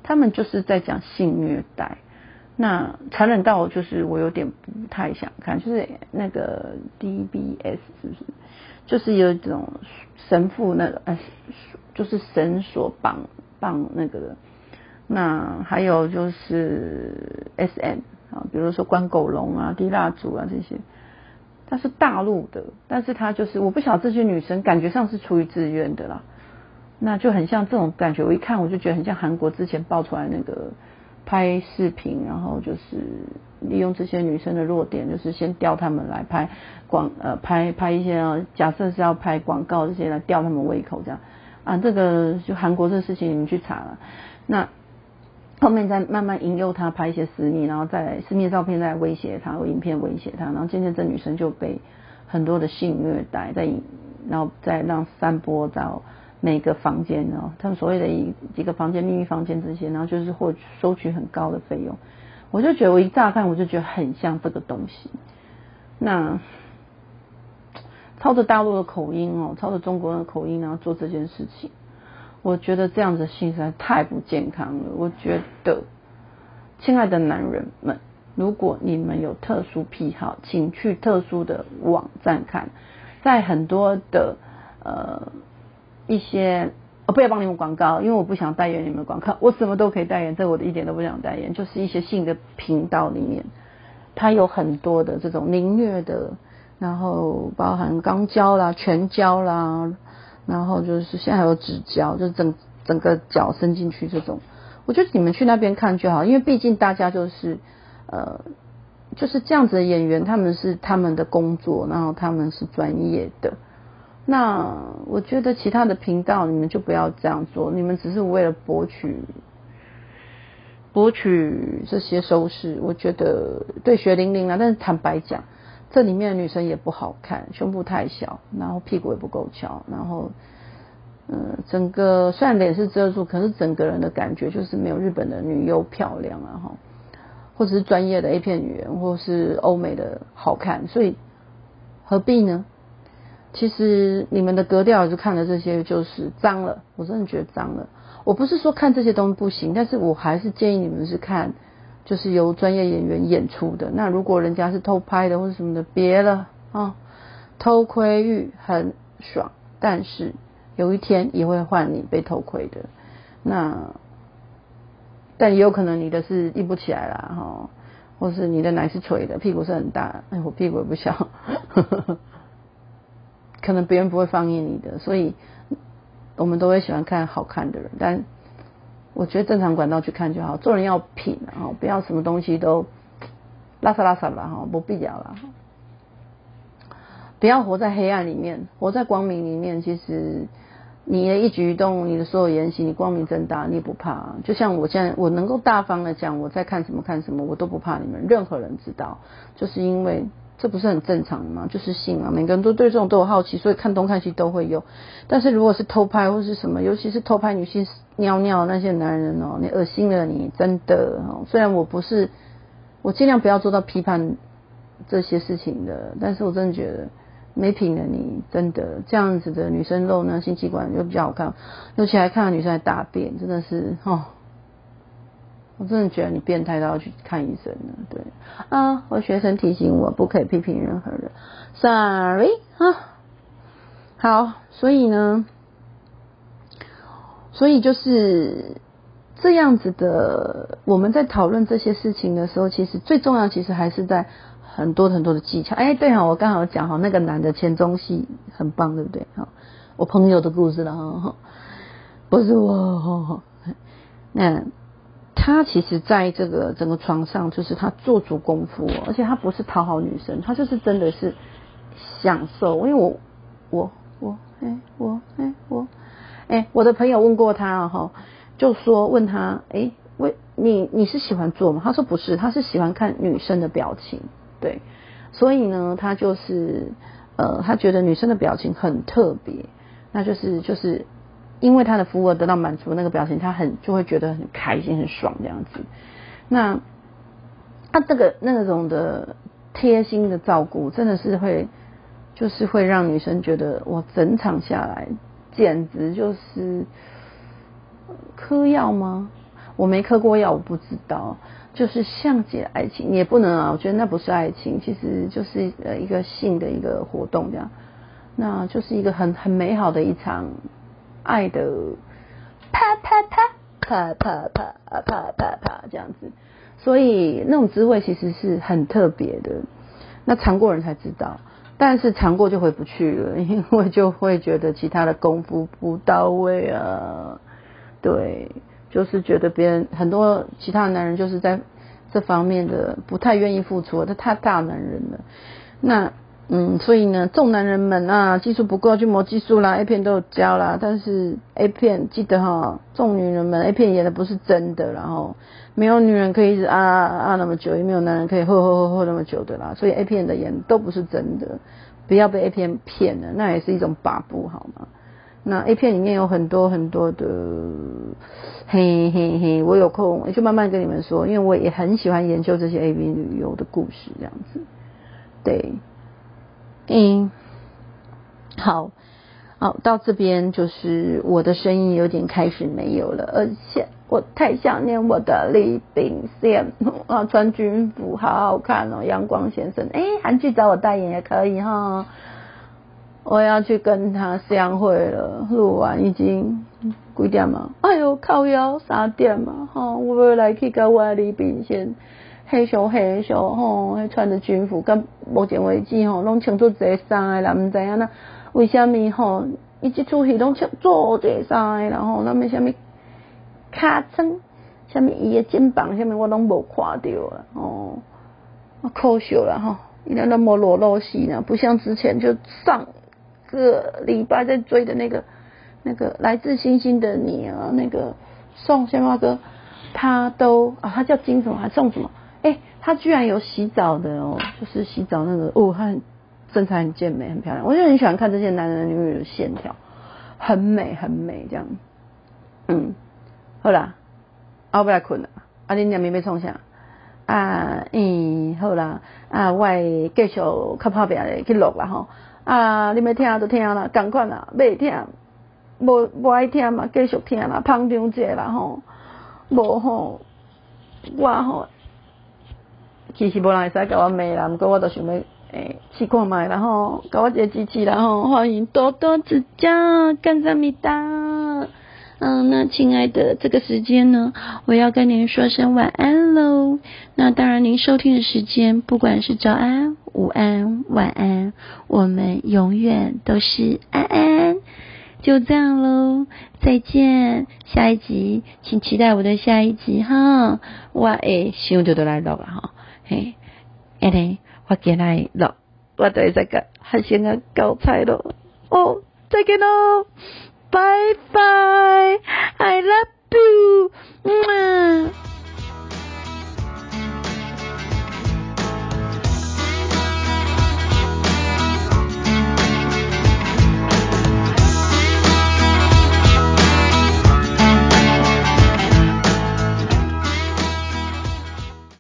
[SPEAKER 1] 他们就是在讲性虐待，那残忍到就是我有点不太想看，就是那个 DBS 是不是？就是有一种神父那个，呃，就是绳索绑绑那个的。那还有就是 SM 啊，比如说关狗笼啊、滴蜡烛啊这些，它是大陆的，但是它就是我不晓得这些女生感觉上是出于自愿的啦。那就很像这种感觉，我一看我就觉得很像韩国之前爆出来那个拍视频，然后就是利用这些女生的弱点，就是先调他们来拍广呃拍拍一些啊假设是要拍广告这些来吊他们胃口这样。啊，这个就韩国这事情你们去查了，那后面再慢慢引诱他拍一些私密，然后再私密照片再威胁他，影片威胁他，然后渐渐这女生就被很多的性虐待，再然后再让散播到。每个房间哦，他们所谓的一几个房间、秘密房间这些，然后就是获收取很高的费用，我就觉得我一乍看我就觉得很像这个东西。那操着大陆的口音哦，操着中国人的口音，然后做这件事情，我觉得这样子性实在太不健康了。我觉得，亲爱的男人们，如果你们有特殊癖好，请去特殊的网站看，在很多的呃。一些我不要帮你们广告，因为我不想代言你们广告，我什么都可以代言，这我一点都不想代言。就是一些性的频道里面，它有很多的这种凌虐的，然后包含肛交啦、全交啦，然后就是现在还有指交，就是整整个脚伸进去这种。我觉得你们去那边看就好，因为毕竟大家就是呃就是这样子的演员，他们是他们的工作，然后他们是专业的。那我觉得其他的频道你们就不要这样做，你们只是为了博取博取这些收视。我觉得对血淋淋啊，但是坦白讲，这里面的女生也不好看，胸部太小，然后屁股也不够翘，然后嗯，整个虽然脸是遮住，可是整个人的感觉就是没有日本的女优漂亮啊哈，或者是专业的 A 片女人，或是欧美的好看，所以何必呢？其实你们的格调就看了这些就是脏了，我真的觉得脏了。我不是说看这些东西不行，但是我还是建议你们是看，就是由专业演员演出的。那如果人家是偷拍的或者什么的，别了啊，偷窥欲很爽，但是有一天也会换你被偷窥的。那但也有可能你的是立不起来了哈，或是你的奶是垂的，屁股是很大，哎，我屁股也不小。可能别人不会放映你的，所以我们都会喜欢看好看的人。但我觉得正常管道去看就好，做人要品啊，不要什么东西都拉撒拉撒吧哈，不必要了。不要活在黑暗里面，活在光明里面。其实你的一举一动，你的所有言行，你光明正大，你也不怕。就像我现在，我能够大方的讲我在看什么看什么，我都不怕你们任何人知道，就是因为。这不是很正常的吗？就是性啊，每个人都对这种都有好奇，所以看东看西都会有。但是如果是偷拍或是什么，尤其是偷拍女性尿尿那些男人哦，你恶心了你，真的哦。虽然我不是我尽量不要做到批判这些事情的，但是我真的觉得没品的你真的这样子的女生露那性器官又比较好看，尤其还看到女生在大便，真的是哦，我真的觉得你变态到要去看医生了。对啊，我学生提醒我不可以批评任何人，sorry 啊。好，所以呢，所以就是这样子的。我们在讨论这些事情的时候，其实最重要，其实还是在很多很多的技巧。哎，对哈，我刚好讲哈，那个男的前中戏很棒，对不对？哈，我朋友的故事了哈，不是我。那他其实在这个整个床上，就是他做足功夫，而且他不是讨好女生，他就是真的是享受。因为我我。我哎我哎我哎我的朋友问过他哈，就说问他哎为你你是喜欢做吗？他说不是，他是喜欢看女生的表情，对，所以呢他就是呃他觉得女生的表情很特别，那就是就是因为他的服务得到满足，那个表情他很就会觉得很开心很爽这样子。那他这个那种的贴心的照顾，真的是会。就是会让女生觉得我整场下来简直就是嗑药吗？我没嗑过药，我不知道。就是像极爱情，也不能啊，我觉得那不是爱情，其实就是呃一个性的一个活动这样。那就是一个很很美好的一场爱的啪啪啪啪啪啪啪啪啪这样子。所以那种滋味其实是很特别的，那尝过人才知道。但是尝过就回不去了，因为就会觉得其他的功夫不到位啊。对，就是觉得别人很多其他男人就是在这方面的不太愿意付出，他太大男人了。那嗯，所以呢，众男人们啊，技术不够就磨技术啦，A 片都有教啦。但是 A 片记得哈，众女人们 A 片演的不是真的，然后没有女人可以一直啊啊那么久，也没有男人可以喝喝喝喝那么久的啦。所以 A 片的演都不是真的。不要被 A 片骗了，那也是一种把布，好吗？那 A 片里面有很多很多的，嘿嘿嘿，我有空我就慢慢跟你们说，因为我也很喜欢研究这些 A V 旅游的故事，这样子。对，嗯，好，好，到这边就是我的声音有点开始没有了，而且。我太想念我的李炳宪啊，穿军服好好看哦，阳光先生。哎，韩剧找我代言也可以哈。我要去跟他相会了，录完已经几点嘛？哎呦，靠腰三点嘛，哈，我要来去跟我的李炳宪，黑熊黑熊吼，穿着军服，跟目前为止吼，拢穿做这衫的啦，唔知影那为虾米吼？伊即出戏拢穿做这衫的，然后那么虾米？卡称，下面伊的肩膀下面我拢无看到啊，哦，可惜了哈，伊那那么裸露戏呢，不像之前就上个礼拜在追的那个那个来自星星的你啊，那个宋先华哥，他都啊，他叫金什么还宋什么？哎，他居然有洗澡的哦，就是洗澡那个哦，他身材很健美，很漂亮，我就很喜欢看这些男人女人的线条，很美很美这样，嗯。好啦，后不来困啦，啊，恁两妹要创啥？啊，嗯，好啦，啊，我继续较拍拼的去录啦吼，啊，你要听就听啦，共款啦，要听，无无爱听嘛，继续听啦，捧场者啦吼，无吼，我吼，其实无人会使甲我骂啦，毋过我都想要诶试看卖然后，甲我一个支持啦吼，欢迎多多指教，感谢你哒。嗯，那亲爱的，这个时间呢，我要跟您说声晚安喽。那当然，您收听的时间，不管是早安、午安、晚安，我们永远都是安安。就这样喽，再见，下一集，请期待我的下一集哈。我诶，想就都来录了哈，嘿，安尼我今来咯，我会使个学生啊交差咯。哦，再见咯，拜拜，I love you，嗯、